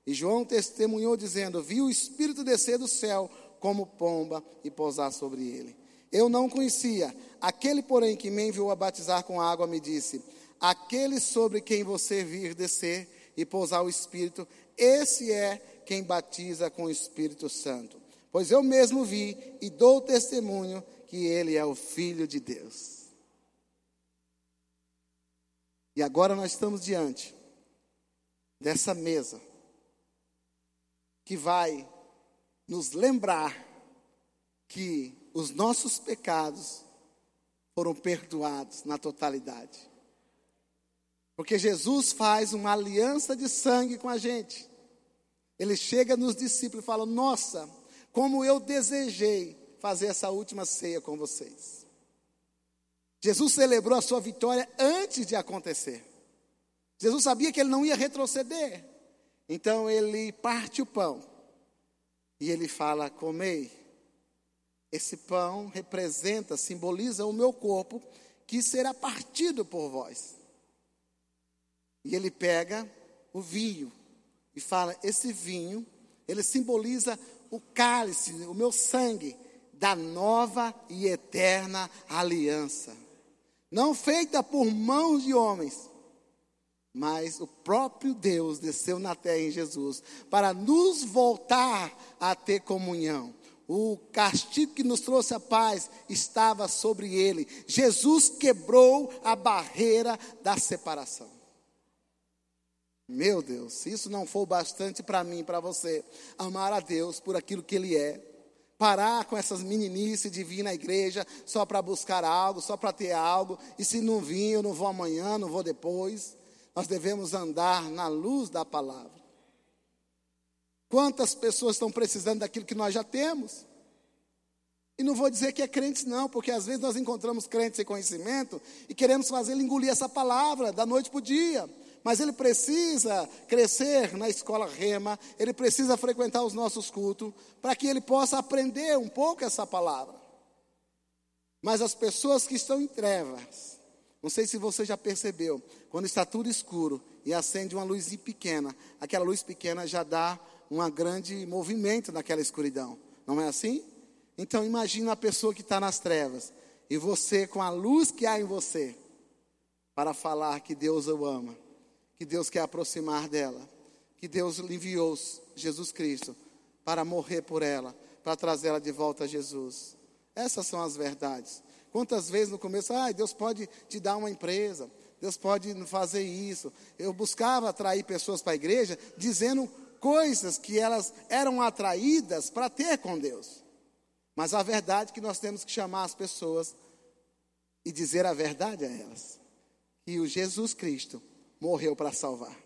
E João testemunhou, dizendo: Vi o Espírito descer do céu como pomba e pousar sobre ele. Eu não conhecia. Aquele, porém, que me enviou a batizar com água, me disse: Aquele sobre quem você vir descer e pousar o Espírito, esse é quem batiza com o Espírito Santo. Pois eu mesmo vi e dou testemunho que ele é o Filho de Deus. E agora nós estamos diante dessa mesa que vai nos lembrar que os nossos pecados foram perdoados na totalidade. Porque Jesus faz uma aliança de sangue com a gente. Ele chega nos discípulos e fala: Nossa, como eu desejei fazer essa última ceia com vocês. Jesus celebrou a sua vitória antes de acontecer. Jesus sabia que ele não ia retroceder. Então ele parte o pão e ele fala: Comei esse pão representa, simboliza o meu corpo que será partido por vós. E ele pega o vinho e fala: esse vinho, ele simboliza o cálice, o meu sangue da nova e eterna aliança, não feita por mãos de homens, mas o próprio Deus desceu na terra em Jesus para nos voltar a ter comunhão. O castigo que nos trouxe a paz estava sobre ele. Jesus quebrou a barreira da separação. Meu Deus, se isso não for bastante para mim, para você, amar a Deus por aquilo que Ele é, parar com essas meninices de vir na igreja só para buscar algo, só para ter algo, e se não vir, eu não vou amanhã, não vou depois. Nós devemos andar na luz da palavra. Quantas pessoas estão precisando daquilo que nós já temos? E não vou dizer que é crentes, não, porque às vezes nós encontramos crentes sem conhecimento e queremos fazer ele engolir essa palavra da noite para o dia. Mas ele precisa crescer na escola rema, ele precisa frequentar os nossos cultos, para que ele possa aprender um pouco essa palavra. Mas as pessoas que estão em trevas, não sei se você já percebeu, quando está tudo escuro e acende uma luz pequena, aquela luz pequena já dá um grande movimento naquela escuridão. Não é assim? Então imagina a pessoa que está nas trevas e você com a luz que há em você para falar que Deus o ama que Deus quer aproximar dela, que Deus enviou Jesus Cristo para morrer por ela, para trazê-la de volta a Jesus. Essas são as verdades. Quantas vezes no começo, ah, Deus pode te dar uma empresa, Deus pode fazer isso. Eu buscava atrair pessoas para a igreja dizendo coisas que elas eram atraídas para ter com Deus. Mas a verdade é que nós temos que chamar as pessoas e dizer a verdade a elas. Que o Jesus Cristo morreu para salvar.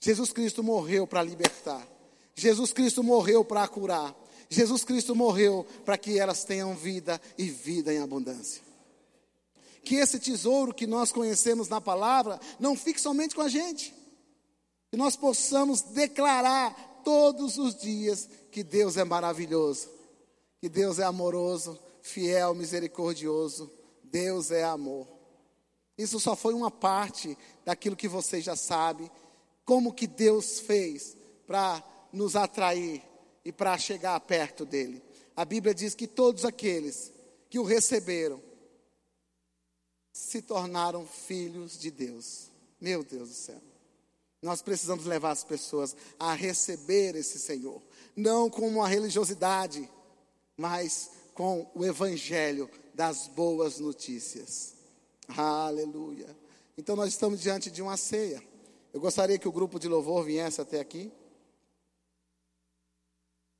Jesus Cristo morreu para libertar. Jesus Cristo morreu para curar. Jesus Cristo morreu para que elas tenham vida e vida em abundância. Que esse tesouro que nós conhecemos na palavra não fique somente com a gente. Que nós possamos declarar todos os dias que Deus é maravilhoso, que Deus é amoroso, fiel, misericordioso. Deus é amor. Isso só foi uma parte daquilo que você já sabe, como que Deus fez para nos atrair e para chegar perto dele. A Bíblia diz que todos aqueles que o receberam se tornaram filhos de Deus. Meu Deus do céu. Nós precisamos levar as pessoas a receber esse Senhor, não com uma religiosidade, mas com o evangelho das boas notícias. Aleluia. Então nós estamos diante de uma ceia. Eu gostaria que o grupo de louvor viesse até aqui.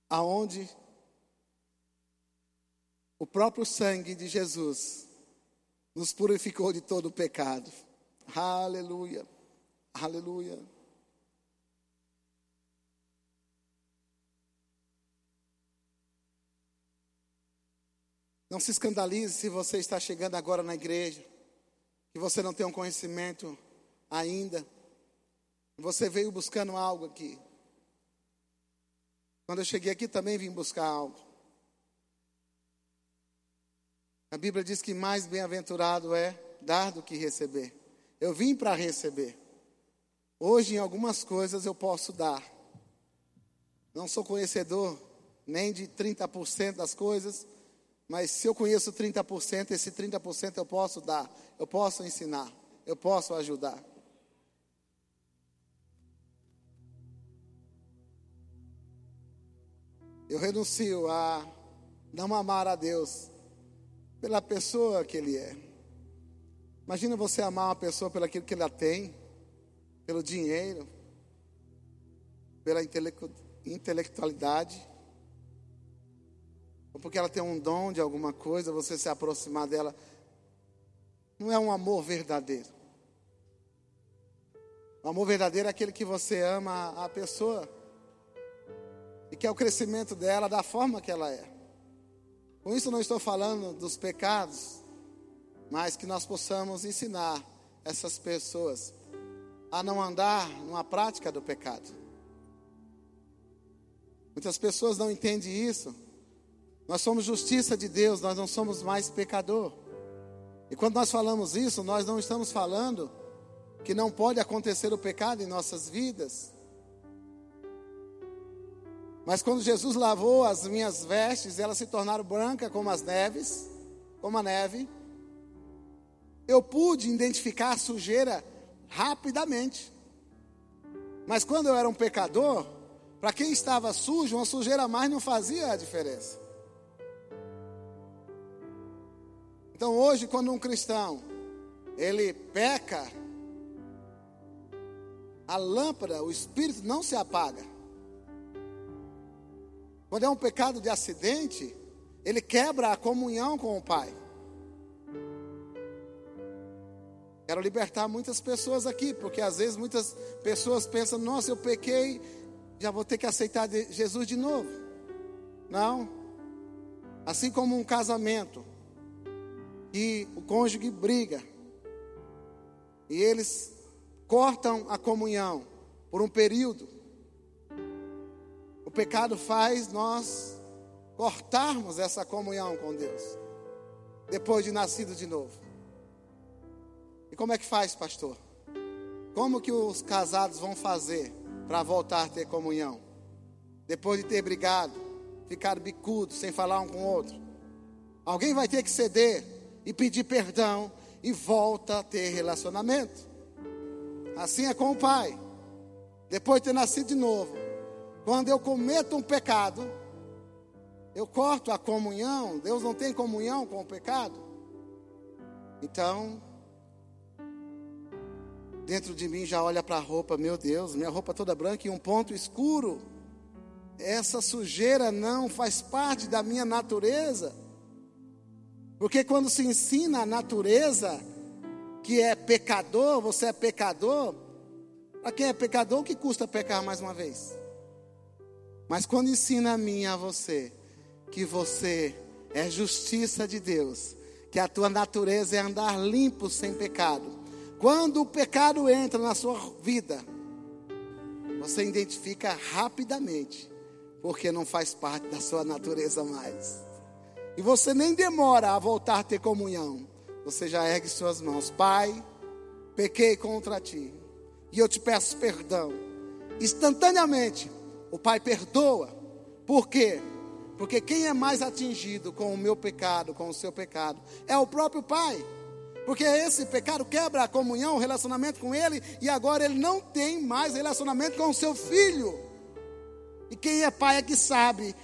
Aonde o próprio sangue de Jesus nos purificou de todo o pecado. Aleluia. Aleluia. Não se escandalize se você está chegando agora na igreja que você não tem um conhecimento ainda. Você veio buscando algo aqui. Quando eu cheguei aqui também vim buscar algo. A Bíblia diz que mais bem-aventurado é dar do que receber. Eu vim para receber. Hoje, em algumas coisas, eu posso dar. Não sou conhecedor nem de 30% das coisas, mas se eu conheço 30%, esse 30% eu posso dar, eu posso ensinar, eu posso ajudar. Eu renuncio a não amar a Deus pela pessoa que Ele é. Imagina você amar uma pessoa pelo aquilo que ela tem, pelo dinheiro, pela intelectualidade ou porque ela tem um dom de alguma coisa, você se aproximar dela, não é um amor verdadeiro. O amor verdadeiro é aquele que você ama a pessoa e quer o crescimento dela da forma que ela é. Com isso, não estou falando dos pecados, mas que nós possamos ensinar essas pessoas a não andar numa prática do pecado. Muitas pessoas não entendem isso nós somos justiça de Deus, nós não somos mais pecador. E quando nós falamos isso, nós não estamos falando que não pode acontecer o pecado em nossas vidas. Mas quando Jesus lavou as minhas vestes, elas se tornaram brancas como as neves, como a neve. Eu pude identificar a sujeira rapidamente. Mas quando eu era um pecador, para quem estava sujo, uma sujeira a mais não fazia a diferença. Então hoje, quando um cristão ele peca, a lâmpada, o espírito não se apaga. Quando é um pecado de acidente, ele quebra a comunhão com o Pai. Quero libertar muitas pessoas aqui, porque às vezes muitas pessoas pensam: nossa, eu pequei, já vou ter que aceitar Jesus de novo. Não. Assim como um casamento, e o cônjuge briga, e eles cortam a comunhão por um período. O pecado faz nós cortarmos essa comunhão com Deus, depois de nascido de novo. E como é que faz, pastor? Como que os casados vão fazer para voltar a ter comunhão? Depois de ter brigado, ficar bicudo, sem falar um com o outro. Alguém vai ter que ceder e pedir perdão e volta a ter relacionamento. Assim é com o pai. Depois de ter nascido de novo, quando eu cometo um pecado, eu corto a comunhão. Deus não tem comunhão com o pecado. Então, dentro de mim já olha para a roupa, meu Deus, minha roupa toda branca e um ponto escuro. Essa sujeira não faz parte da minha natureza. Porque quando se ensina a natureza que é pecador, você é pecador, para quem é pecador, o que custa pecar mais uma vez? Mas quando ensina a mim a você que você é justiça de Deus, que a tua natureza é andar limpo sem pecado. Quando o pecado entra na sua vida, você identifica rapidamente, porque não faz parte da sua natureza mais. E você nem demora a voltar a ter comunhão. Você já ergue suas mãos. Pai, pequei contra ti. E eu te peço perdão. Instantaneamente, o Pai perdoa. Por quê? Porque quem é mais atingido com o meu pecado, com o seu pecado, é o próprio Pai. Porque esse pecado quebra a comunhão, o relacionamento com Ele, e agora ele não tem mais relacionamento com o seu filho. E quem é pai é que sabe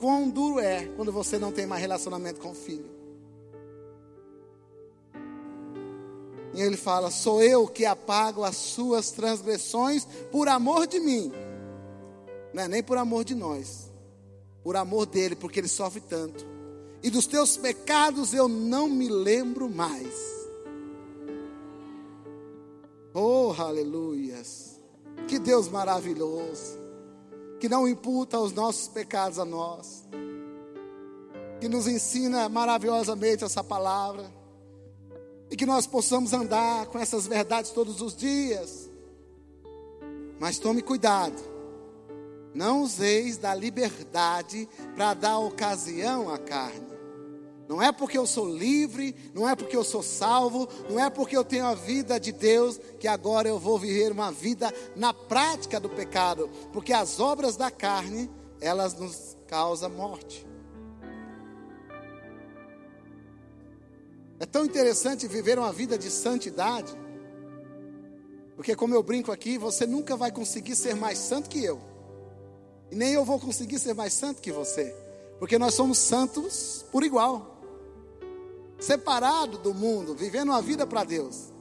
quão duro é quando você não tem mais relacionamento com o filho. E ele fala: Sou eu que apago as suas transgressões por amor de mim. Não é nem por amor de nós, por amor dele, porque ele sofre tanto. E dos teus pecados eu não me lembro mais. Oh, aleluias. Que Deus maravilhoso que não imputa os nossos pecados a nós, que nos ensina maravilhosamente essa palavra, e que nós possamos andar com essas verdades todos os dias. Mas tome cuidado, não useis da liberdade para dar ocasião à carne. Não é porque eu sou livre, não é porque eu sou salvo, não é porque eu tenho a vida de Deus que agora eu vou viver uma vida na prática do pecado, porque as obras da carne, elas nos causam morte. É tão interessante viver uma vida de santidade, porque como eu brinco aqui, você nunca vai conseguir ser mais santo que eu. E nem eu vou conseguir ser mais santo que você, porque nós somos santos por igual separado do mundo, vivendo uma vida para Deus.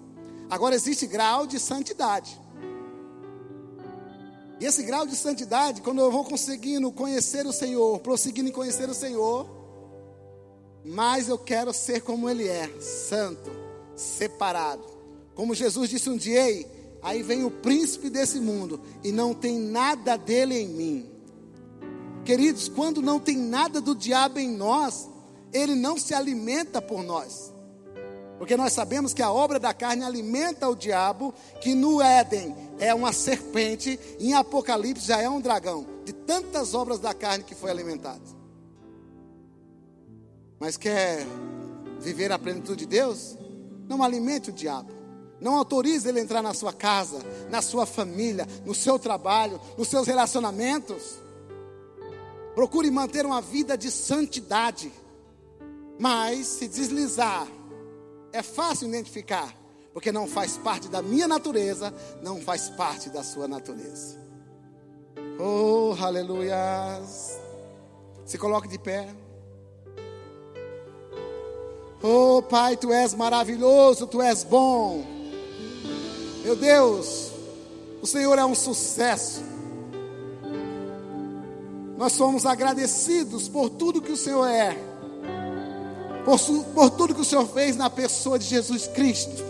Agora existe grau de santidade. E esse grau de santidade, quando eu vou conseguindo conhecer o Senhor, prosseguindo em conhecer o Senhor, mais eu quero ser como Ele é, santo, separado. Como Jesus disse um dia, aí vem o príncipe desse mundo e não tem nada dele em mim. Queridos, quando não tem nada do diabo em nós, ele não se alimenta por nós. Porque nós sabemos que a obra da carne alimenta o diabo, que no Éden é uma serpente, em Apocalipse já é um dragão, de tantas obras da carne que foi alimentado. Mas quer viver a plenitude de Deus? Não alimente o diabo. Não autorize ele entrar na sua casa, na sua família, no seu trabalho, nos seus relacionamentos. Procure manter uma vida de santidade. Mas se deslizar, é fácil identificar, porque não faz parte da minha natureza, não faz parte da sua natureza. Oh, aleluias. Se coloque de pé. Oh, Pai, tu és maravilhoso, tu és bom. Meu Deus, o Senhor é um sucesso. Nós somos agradecidos por tudo que o Senhor é, por, por tudo que o Senhor fez na pessoa de Jesus Cristo,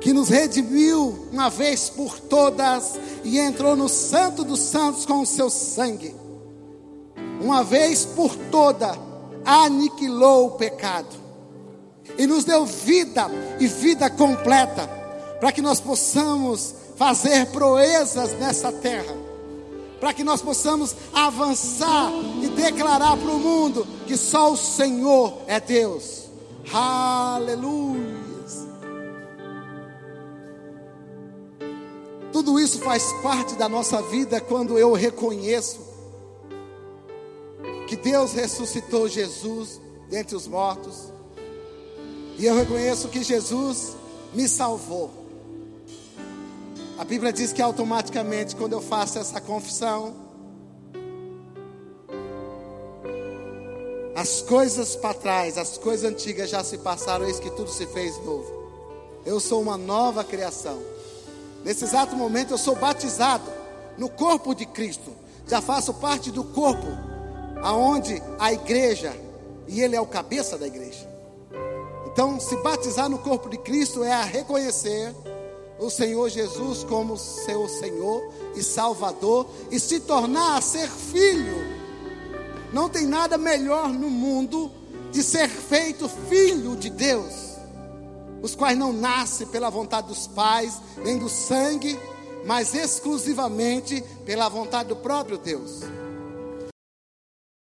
que nos redimiu uma vez por todas e entrou no Santo dos Santos com o seu sangue, uma vez por toda, aniquilou o pecado e nos deu vida e vida completa, para que nós possamos fazer proezas nessa terra para que nós possamos avançar e declarar para o mundo que só o Senhor é Deus. Aleluia. Tudo isso faz parte da nossa vida quando eu reconheço que Deus ressuscitou Jesus dentre os mortos. E eu reconheço que Jesus me salvou. A Bíblia diz que automaticamente, quando eu faço essa confissão, as coisas para trás, as coisas antigas já se passaram, eis que tudo se fez novo. Eu sou uma nova criação. Nesse exato momento, eu sou batizado no corpo de Cristo. Já faço parte do corpo, aonde a igreja, e Ele é o cabeça da igreja. Então, se batizar no corpo de Cristo é a reconhecer o Senhor Jesus como seu Senhor e Salvador e se tornar a ser filho. Não tem nada melhor no mundo de ser feito filho de Deus, os quais não nascem pela vontade dos pais, nem do sangue, mas exclusivamente pela vontade do próprio Deus.